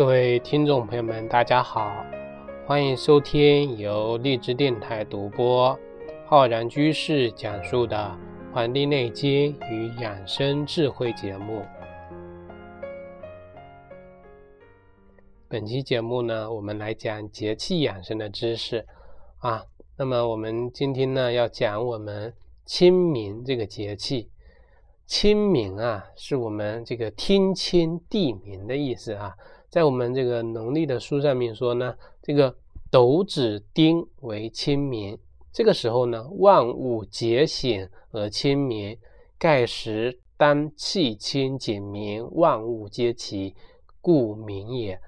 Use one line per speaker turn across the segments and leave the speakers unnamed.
各位听众朋友们，大家好，欢迎收听由荔枝电台独播、浩然居士讲述的《黄帝内经与养生智慧》节目。本期节目呢，我们来讲节气养生的知识啊。那么我们今天呢，要讲我们清明这个节气。清明啊，是我们这个天清地明的意思啊。在我们这个农历的书上面说呢，这个斗指丁为清明，这个时候呢，万物皆醒而清明，盖时当气清景明，万物皆齐，故明也。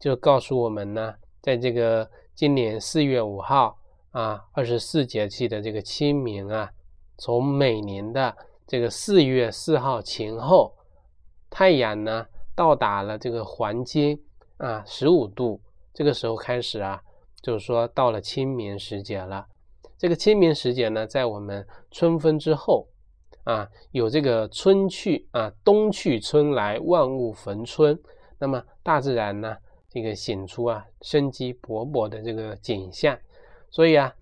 就告诉我们呢，在这个今年四月五号啊，二十四节气的这个清明啊，从每年的这个四月四号前后，太阳呢。到达了这个黄金啊十五度，这个时候开始啊，就是说到了清明时节了。这个清明时节呢，在我们春分之后啊，有这个春去啊，冬去春来，万物逢春。那么大自然呢，这个显出啊生机勃勃的这个景象。所以啊，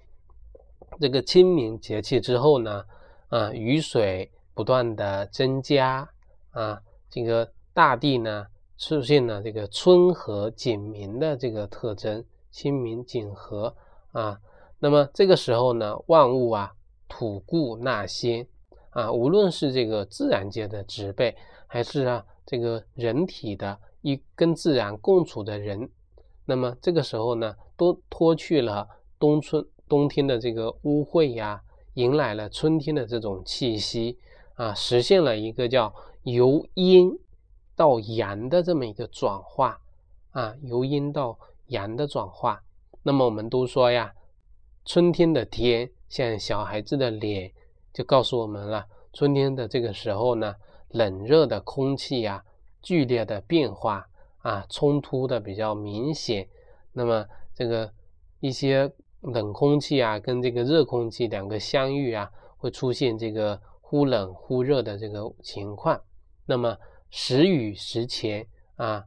这个清明节气之后呢，啊雨水不断的增加啊，这个。大地呢出现了这个春和景明的这个特征，清明景和啊。那么这个时候呢，万物啊吐故纳新啊，无论是这个自然界的植被，还是啊这个人体的一跟自然共处的人，那么这个时候呢，都脱去了冬春冬天的这个污秽呀，迎来了春天的这种气息啊，实现了一个叫由阴。到阳的这么一个转化啊，由阴到阳的转化。那么我们都说呀，春天的天像小孩子的脸，就告诉我们了，春天的这个时候呢，冷热的空气呀，剧烈的变化啊，冲突的比较明显。那么这个一些冷空气啊，跟这个热空气两个相遇啊，会出现这个忽冷忽热的这个情况。那么时雨时晴啊，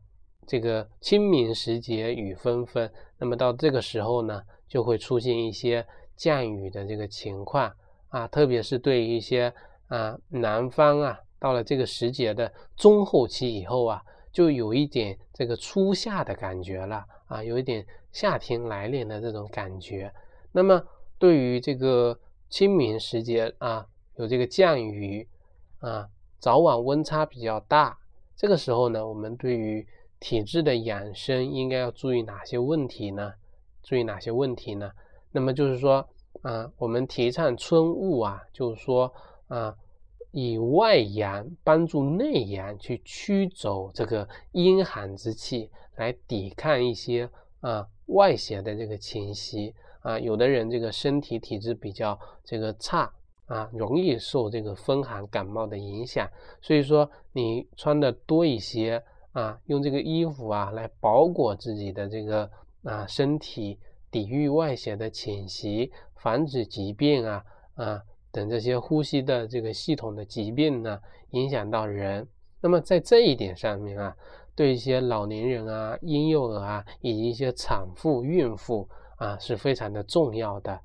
这个清明时节雨纷纷，那么到这个时候呢，就会出现一些降雨的这个情况啊，特别是对于一些啊南方啊，到了这个时节的中后期以后啊，就有一点这个初夏的感觉了啊，有一点夏天来临的这种感觉。那么对于这个清明时节啊，有这个降雨啊。早晚温差比较大，这个时候呢，我们对于体质的养生应该要注意哪些问题呢？注意哪些问题呢？那么就是说，啊，我们提倡春捂啊，就是说，啊，以外阳帮助内阳去驱走这个阴寒之气，来抵抗一些啊外邪的这个侵袭啊。有的人这个身体体质比较这个差。啊，容易受这个风寒感冒的影响，所以说你穿的多一些啊，用这个衣服啊来包裹自己的这个啊身体，抵御外邪的侵袭，防止疾病啊啊等这些呼吸的这个系统的疾病呢影响到人。那么在这一点上面啊，对一些老年人啊、婴幼儿啊以及一些产妇、孕妇啊是非常的重要的。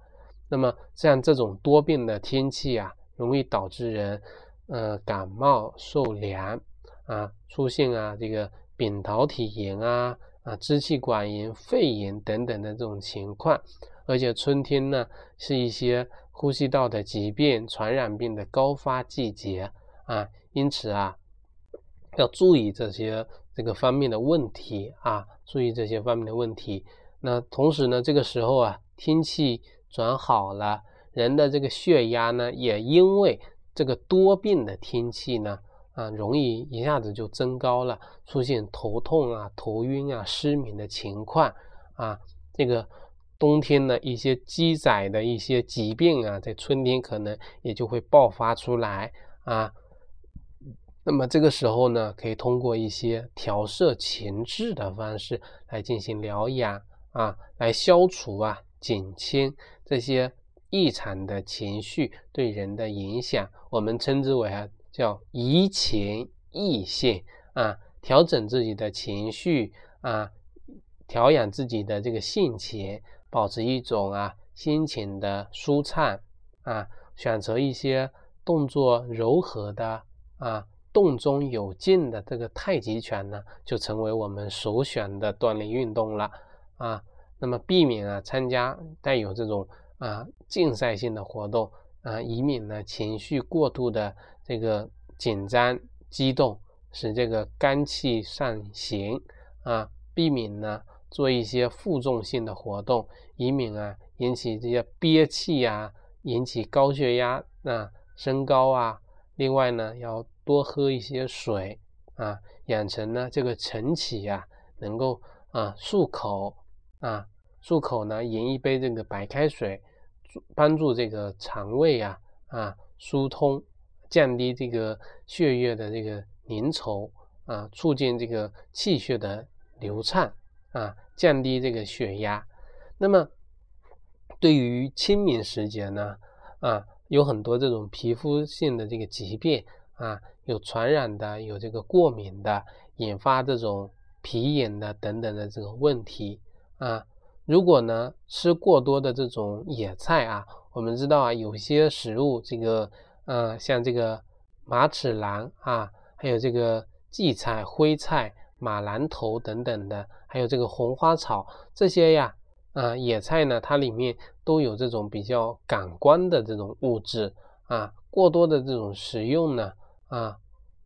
那么像这种多变的天气啊，容易导致人呃感冒受凉啊，出现啊这个扁桃体炎啊啊支气管炎、肺炎等等的这种情况。而且春天呢是一些呼吸道的疾病、传染病的高发季节啊，因此啊要注意这些这个方面的问题啊，注意这些方面的问题。那同时呢，这个时候啊天气。转好了，人的这个血压呢，也因为这个多变的天气呢，啊，容易一下子就增高了，出现头痛啊、头晕啊、失眠的情况啊。这个冬天呢，一些积载的一些疾病啊，在春天可能也就会爆发出来啊。那么这个时候呢，可以通过一些调摄情志的方式来进行疗养啊，来消除啊。减轻这些异常的情绪对人的影响，我们称之为啊叫移情易性啊，调整自己的情绪啊调养自己的这个性情，保持一种啊心情的舒畅啊，选择一些动作柔和的啊动中有静的这个太极拳呢，就成为我们首选的锻炼运动了啊。那么避免啊参加带有这种啊竞赛性的活动啊，以免呢情绪过度的这个紧张激动，使这个肝气上行啊，避免呢做一些负重性的活动，以免啊引起这些憋气啊，引起高血压啊升高啊。另外呢，要多喝一些水啊，养成呢这个晨起啊，能够啊漱口啊。漱口呢，饮一杯这个白开水，帮助这个肠胃啊啊疏通，降低这个血液的这个凝稠啊，促进这个气血的流畅啊，降低这个血压。那么对于清明时节呢啊，有很多这种皮肤性的这个疾病啊，有传染的，有这个过敏的，引发这种皮炎的等等的这个问题啊。如果呢吃过多的这种野菜啊，我们知道啊，有些食物这个呃，像这个马齿兰啊，还有这个荠菜、灰菜、马兰头等等的，还有这个红花草这些呀啊，野菜呢，它里面都有这种比较感官的这种物质啊，过多的这种食用呢啊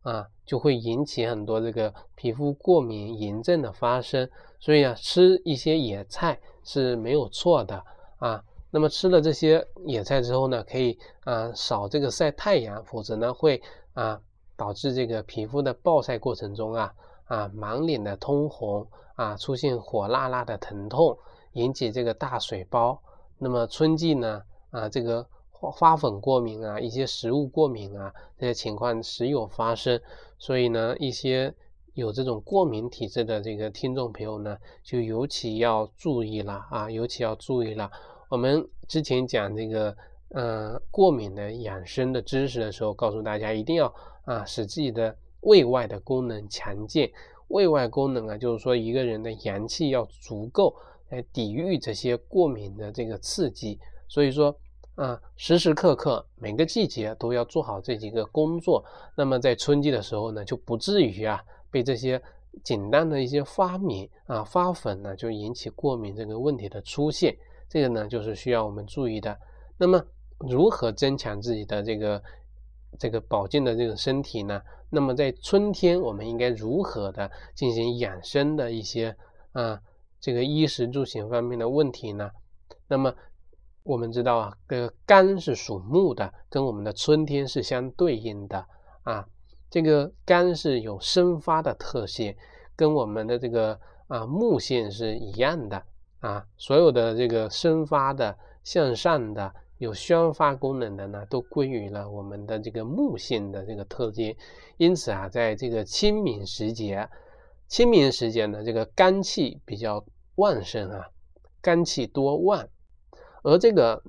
啊，就会引起很多这个皮肤过敏炎症的发生。所以啊，吃一些野菜。是没有错的啊。那么吃了这些野菜之后呢，可以啊少这个晒太阳，否则呢会啊导致这个皮肤的暴晒过程中啊啊满脸的通红啊，出现火辣辣的疼痛，引起这个大水包。那么春季呢啊这个花粉过敏啊，一些食物过敏啊这些情况时有发生。所以呢一些。有这种过敏体质的这个听众朋友呢，就尤其要注意了啊，尤其要注意了。我们之前讲这个呃过敏的养生的知识的时候，告诉大家一定要啊使自己的胃外的功能强健。胃外功能啊，就是说一个人的阳气要足够来抵御这些过敏的这个刺激。所以说啊，时时刻刻每个季节都要做好这几个工作。那么在春季的时候呢，就不至于啊。被这些简单的一些发敏啊发粉呢，就引起过敏这个问题的出现，这个呢就是需要我们注意的。那么如何增强自己的这个这个保健的这个身体呢？那么在春天我们应该如何的进行养生的一些啊这个衣食住行方面的问题呢？那么我们知道啊，这个肝是属木的，跟我们的春天是相对应的啊。这个肝是有生发的特性，跟我们的这个啊木性是一样的啊。所有的这个生发的、向上的、有宣发功能的呢，都归于了我们的这个木性的这个特性。因此啊，在这个清明时节，清明时节呢，这个肝气比较旺盛啊，肝气多旺，而这个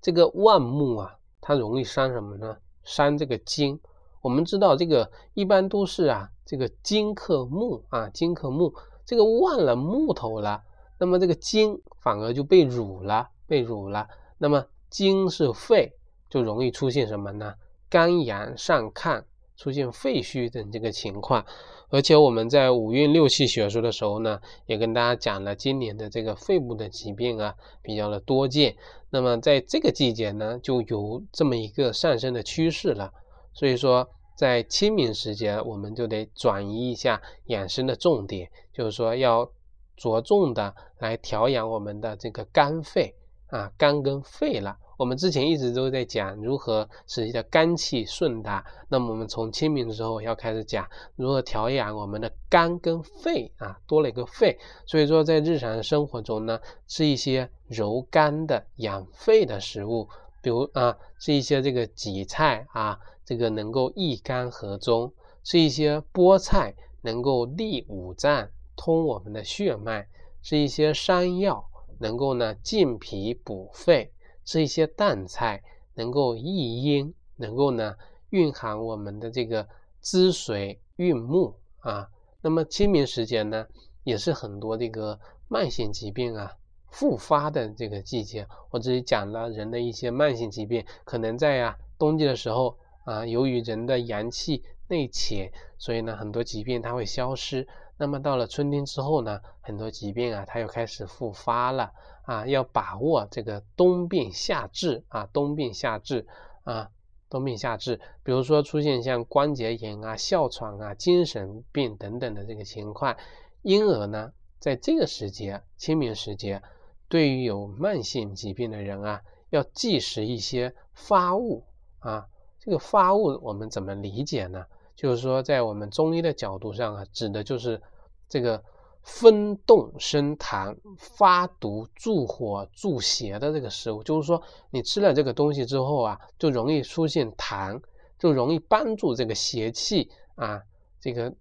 这个旺木啊，它容易伤什么呢？伤这个金。我们知道这个一般都是啊，这个金克木啊，金克木，这个万了木头了，那么这个金反而就被辱了，被辱了。那么金是肺，就容易出现什么呢？肝阳上亢，出现肺虚等这个情况。而且我们在五运六气学说的时候呢，也跟大家讲了今年的这个肺部的疾病啊，比较的多见。那么在这个季节呢，就有这么一个上升的趋势了。所以说，在清明时节，我们就得转移一下养生的重点，就是说要着重的来调养我们的这个肝肺啊，肝跟肺了。我们之前一直都在讲如何使你的肝气顺达，那么我们从清明的时候要开始讲如何调养我们的肝跟肺啊，多了一个肺。所以说，在日常生活中呢，吃一些柔肝的、养肺的食物，比如啊，吃一些这个荠菜啊。这个能够益肝和中，是一些菠菜能够利五脏、通我们的血脉；是一些山药能够呢健脾补肺；是一些淡菜能够益阴，能够呢蕴含我们的这个滋水运木啊。那么清明时节呢，也是很多这个慢性疾病啊复发的这个季节。我这里讲了人的一些慢性疾病，可能在呀冬季的时候啊，由于人的阳气内潜，所以呢很多疾病它会消失。那么到了春天之后呢，很多疾病啊它又开始复发了啊，要把握这个冬病夏治啊，冬病夏治啊。冬病夏治，比如说出现像关节炎啊、哮喘啊、精神病等等的这个情况，因而呢，在这个时节，清明时节，对于有慢性疾病的人啊，要忌食一些发物啊。这个发物我们怎么理解呢？就是说，在我们中医的角度上啊，指的就是这个。风动生痰、发毒、助火、助邪的这个食物，就是说你吃了这个东西之后啊，就容易出现痰，就容易帮助这个邪气啊，这个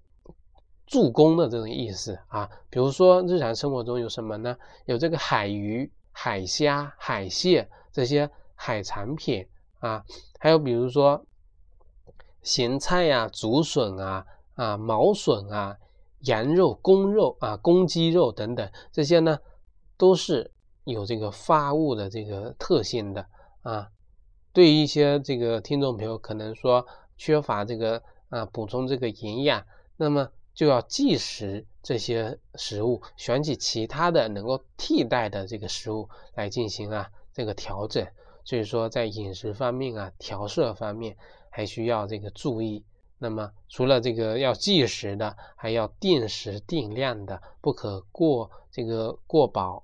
助攻的这种意思啊。比如说日常生活中有什么呢？有这个海鱼、海虾、海蟹这些海产品啊，还有比如说咸菜呀、竹笋啊、啊毛笋啊。羊肉、公肉啊、公鸡肉等等，这些呢都是有这个发物的这个特性的啊。对于一些这个听众朋友可能说缺乏这个啊补充这个营养，那么就要忌食这些食物，选取其他的能够替代的这个食物来进行啊这个调整。所以说在饮食方面啊调摄方面还需要这个注意。那么，除了这个要计时的，还要定时定量的，不可过这个过饱、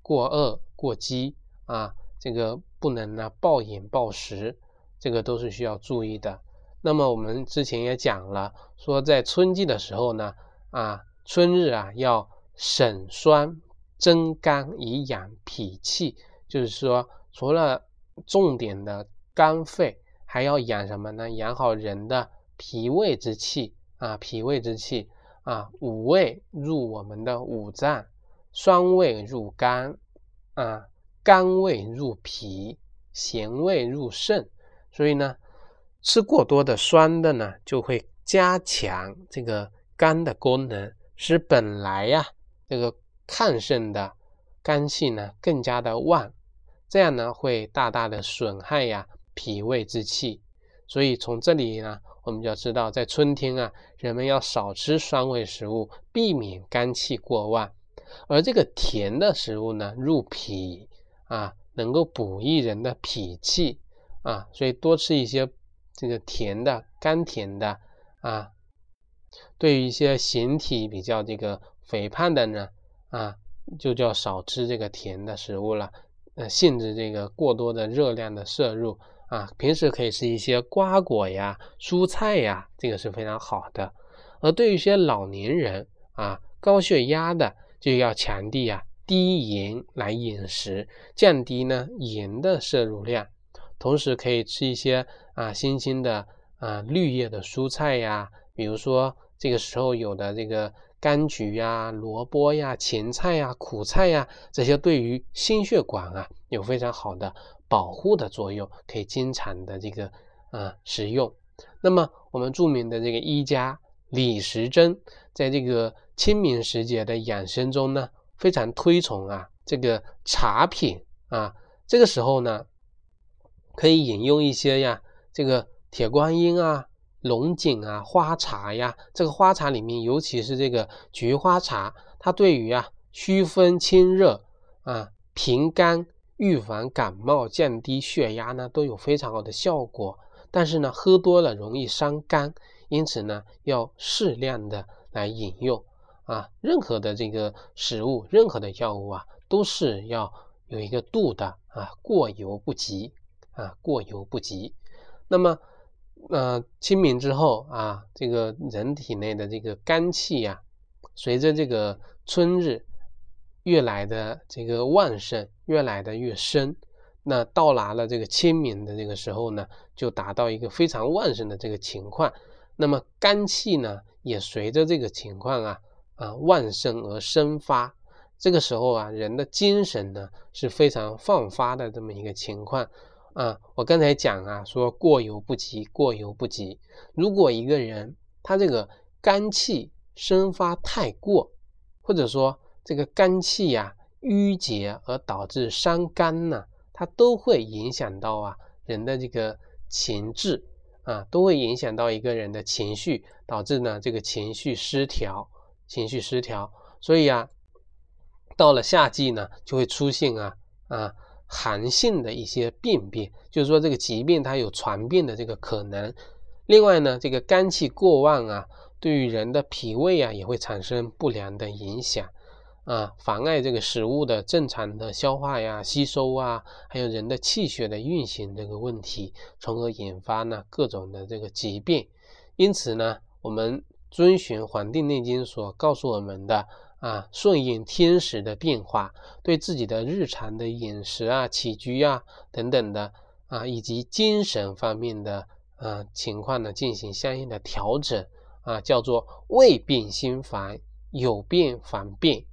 过饿、过饥啊，这个不能呢暴饮暴食，这个都是需要注意的。那么我们之前也讲了，说在春季的时候呢，啊，春日啊要省酸增甘以养脾气，就是说除了重点的肝肺，还要养什么呢？养好人的。脾胃之气啊，脾胃之气啊，五味入我们的五脏，酸味入肝啊，甘味入脾，咸味入肾。所以呢，吃过多的酸的呢，就会加强这个肝的功能，使本来呀这个亢盛的肝气呢更加的旺，这样呢会大大的损害呀脾胃之气。所以从这里呢。我们就要知道，在春天啊，人们要少吃酸味食物，避免肝气过旺。而这个甜的食物呢，入脾啊，能够补益人的脾气啊，所以多吃一些这个甜的、甘甜的啊。对于一些形体比较这个肥胖的呢，啊，就叫少吃这个甜的食物了，呃，限制这个过多的热量的摄入。啊，平时可以吃一些瓜果呀、蔬菜呀，这个是非常好的。而对于一些老年人啊、高血压的，就要强调啊低盐来饮食，降低呢盐的摄入量。同时可以吃一些啊新鲜的啊绿叶的蔬菜呀，比如说这个时候有的这个柑橘呀、萝卜呀、芹菜呀、苦菜呀，这些对于心血管啊有非常好的。保护的作用可以经常的这个啊食用。那么我们著名的这个医家李时珍，在这个清明时节的养生中呢，非常推崇啊这个茶品啊。这个时候呢，可以饮用一些呀这个铁观音啊、龙井啊、花茶呀。这个花茶里面，尤其是这个菊花茶，它对于啊祛风清热啊、平肝。预防感冒、降低血压呢，都有非常好的效果。但是呢，喝多了容易伤肝，因此呢，要适量的来饮用啊。任何的这个食物，任何的药物啊，都是要有一个度的啊，过犹不及啊，过犹不及。那么，呃，清明之后啊，这个人体内的这个肝气呀，随着这个春日。越来的这个旺盛，越来的越深。那到达了这个清明的这个时候呢，就达到一个非常旺盛的这个情况。那么肝气呢，也随着这个情况啊啊旺盛而生发。这个时候啊，人的精神呢是非常放发的这么一个情况啊。我刚才讲啊，说过犹不及，过犹不及。如果一个人他这个肝气，生发太过，或者说这个肝气呀郁结而导致伤肝呢，它都会影响到啊人的这个情志啊，都会影响到一个人的情绪，导致呢这个情绪失调，情绪失调。所以啊，到了夏季呢，就会出现啊啊寒性的一些病变，就是说这个疾病它有传变的这个可能。另外呢，这个肝气过旺啊。对于人的脾胃啊，也会产生不良的影响啊，妨碍这个食物的正常的消化呀、吸收啊，还有人的气血的运行这个问题，从而引发呢各种的这个疾病。因此呢，我们遵循《黄帝内经》所告诉我们的啊，顺应天时的变化，对自己的日常的饮食啊、起居啊等等的啊，以及精神方面的啊情况呢，进行相应的调整。啊，叫做未病先烦，有病防病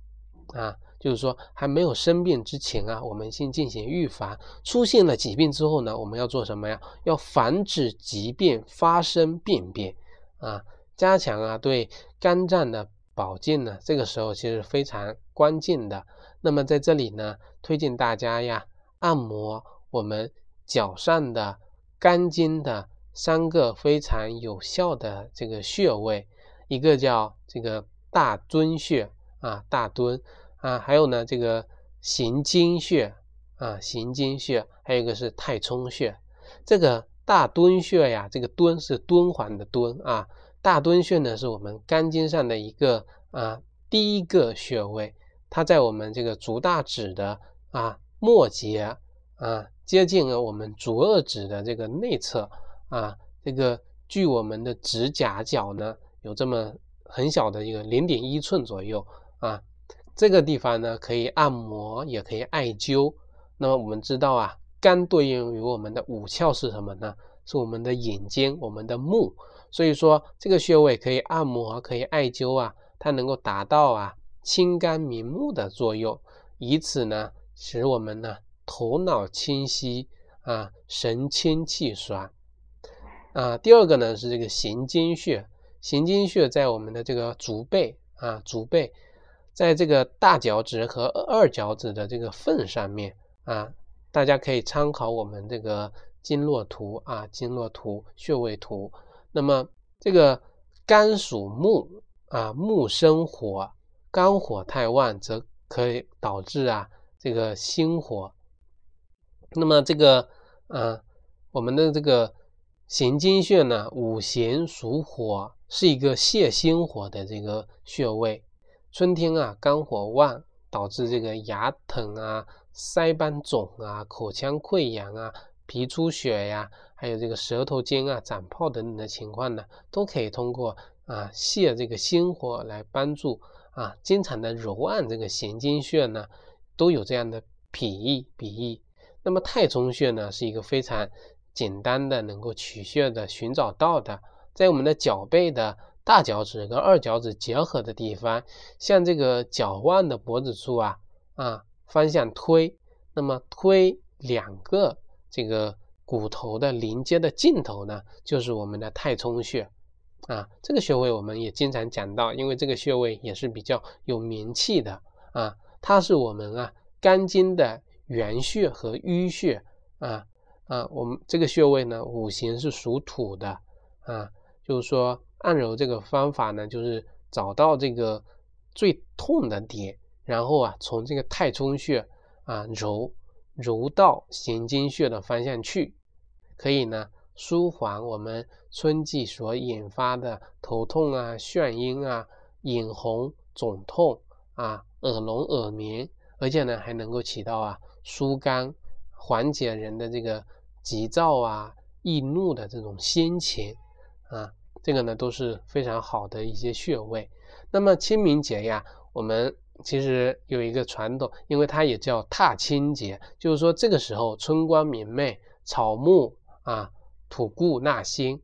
啊，就是说还没有生病之前啊，我们先进行预防；出现了疾病之后呢，我们要做什么呀？要防止疾病发生病变啊，加强啊对肝脏的保健呢，这个时候其实非常关键的。那么在这里呢，推荐大家呀，按摩我们脚上的肝经的。三个非常有效的这个穴位，一个叫这个大敦穴啊，大敦啊，还有呢这个行经穴啊，行经穴，还有一个是太冲穴。这个大敦穴呀，这个敦是敦煌的敦啊，大敦穴呢是我们肝经上的一个啊第一个穴位，它在我们这个足大趾的啊末节啊，接近了我们足二趾的这个内侧。啊，这个距我们的指甲角呢，有这么很小的一个零点一寸左右啊。这个地方呢，可以按摩，也可以艾灸。那么我们知道啊，肝对应于我们的五窍是什么呢？是我们的眼睛，我们的目。所以说这个穴位可以按摩，可以艾灸啊，它能够达到啊清肝明目的作用，以此呢，使我们呢头脑清晰啊，神清气爽。啊，第二个呢是这个行经穴，行经穴在我们的这个足背啊，足背，在这个大脚趾和二脚趾的这个缝上面啊，大家可以参考我们这个经络图啊，经络图穴位图。那么这个肝属木啊，木生火，肝火太旺则可以导致啊这个心火。那么这个啊，我们的这个。行经穴呢，五行属火，是一个泄心火的这个穴位。春天啊，肝火旺，导致这个牙疼啊、腮帮肿啊、口腔溃疡啊、皮出血呀，还有这个舌头尖啊长泡等等的情况呢，都可以通过啊泄这个心火来帮助啊。经常的揉按这个行经穴呢，都有这样的裨益裨益。那么太冲穴呢，是一个非常。简单的能够取穴的寻找到的，在我们的脚背的大脚趾跟二脚趾结合的地方，向这个脚腕的脖子处啊啊方向推，那么推两个这个骨头的连接的尽头呢，就是我们的太冲穴啊。这个穴位我们也经常讲到，因为这个穴位也是比较有名气的啊，它是我们啊肝经的原穴和淤穴啊。啊，我们这个穴位呢，五行是属土的啊，就是说按揉这个方法呢，就是找到这个最痛的点，然后啊，从这个太冲穴啊揉揉到行经穴的方向去，可以呢舒缓我们春季所引发的头痛啊、眩晕啊、眼红、肿痛啊、耳聋耳鸣，而且呢还能够起到啊疏肝、缓解人的这个。急躁啊、易怒的这种心情啊，这个呢都是非常好的一些穴位。那么清明节呀，我们其实有一个传统，因为它也叫踏青节，就是说这个时候春光明媚，草木啊、吐故纳新，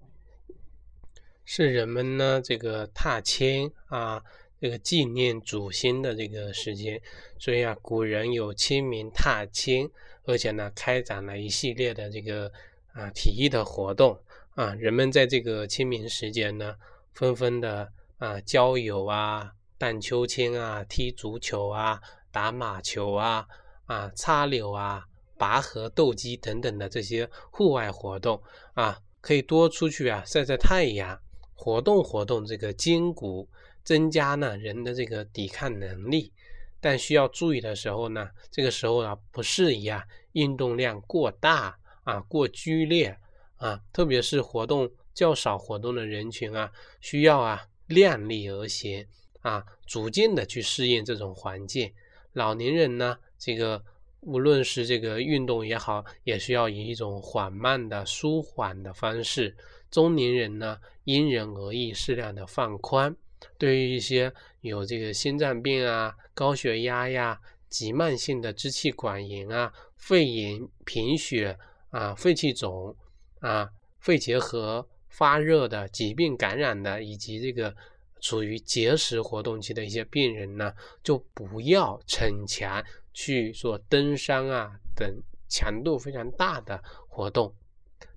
是人们呢这个踏青啊、这个纪念祖先的这个时间。所以啊，古人有清明踏青。而且呢，开展了一系列的这个啊体育的活动啊，人们在这个清明时节呢，纷纷的啊郊游啊、荡秋千啊、踢足球啊、打马球啊、啊插柳啊、拔河、斗鸡等等的这些户外活动啊，可以多出去啊晒晒太阳，活动活动这个筋骨，增加呢人的这个抵抗能力。但需要注意的时候呢，这个时候啊不适宜啊运动量过大啊过剧烈啊，特别是活动较少活动的人群啊，需要啊量力而行啊，逐渐的去适应这种环境。老年人呢，这个无论是这个运动也好，也需要以一种缓慢的、舒缓的方式。中年人呢，因人而异，适量的放宽。对于一些有这个心脏病啊、高血压呀、急慢性的支气管炎啊、肺炎、贫血啊、肺气肿啊、肺结核、发热的疾病感染的，以及这个处于节食活动期的一些病人呢，就不要逞强去做登山啊等强度非常大的活动。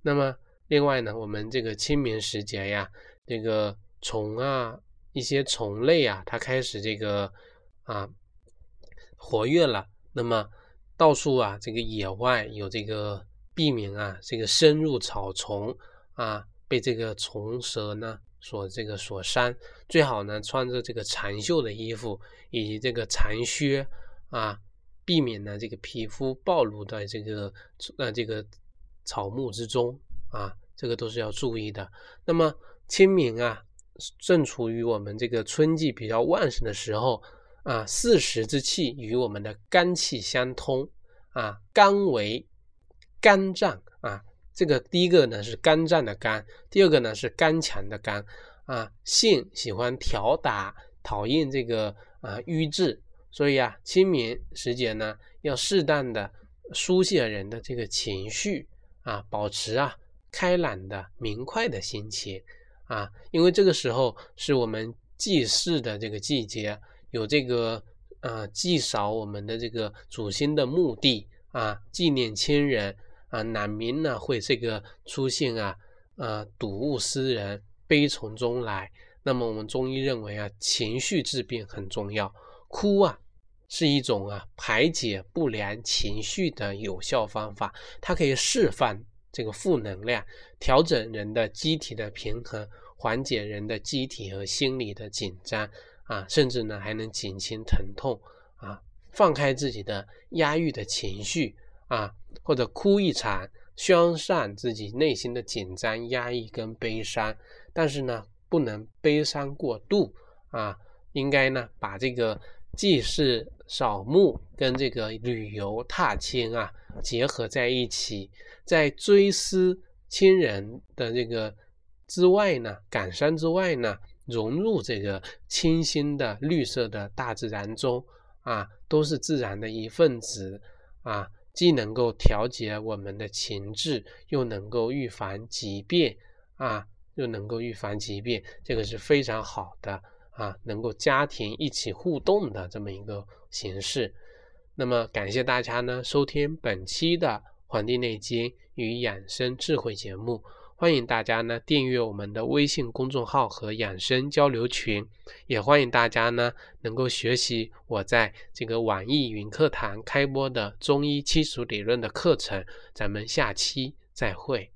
那么，另外呢，我们这个清明时节呀，这个虫啊。一些虫类啊，它开始这个啊活跃了。那么到处啊，这个野外有这个避免啊，这个深入草丛啊，被这个虫蛇呢所这个所伤。最好呢穿着这个长袖的衣服以及这个长靴啊，避免呢这个皮肤暴露在这个呃这个草木之中啊，这个都是要注意的。那么清明啊。正处于我们这个春季比较旺盛的时候啊，四时之气与我们的肝气相通啊，肝为肝脏啊，这个第一个呢是肝脏的肝，第二个呢是肝强的肝啊，性喜欢调打，讨厌这个啊瘀滞，所以啊，清明时节呢要适当的疏泄人的这个情绪啊，保持啊开朗的明快的心情。啊，因为这个时候是我们祭祀的这个季节，有这个啊祭扫我们的这个祖先的墓地啊，纪念亲人啊，难民呢会这个出现啊啊睹物思人，悲从中来。那么我们中医认为啊，情绪治病很重要，哭啊是一种啊排解不良情绪的有效方法，它可以释放。这个负能量调整人的机体的平衡，缓解人的机体和心理的紧张啊，甚至呢还能减轻疼痛啊，放开自己的压抑的情绪啊，或者哭一场，消散自己内心的紧张、压抑跟悲伤。但是呢，不能悲伤过度啊，应该呢把这个祭祀、扫墓跟这个旅游踏青啊结合在一起。在追思亲人的这个之外呢，感伤之外呢，融入这个清新的绿色的大自然中啊，都是自然的一份子啊，既能够调节我们的情志，又能够预防疾病啊，又能够预防疾病，这个是非常好的啊，能够家庭一起互动的这么一个形式。那么感谢大家呢收听本期的。《黄帝内经与养生智慧》节目，欢迎大家呢订阅我们的微信公众号和养生交流群，也欢迎大家呢能够学习我在这个网易云课堂开播的中医基础理论的课程。咱们下期再会。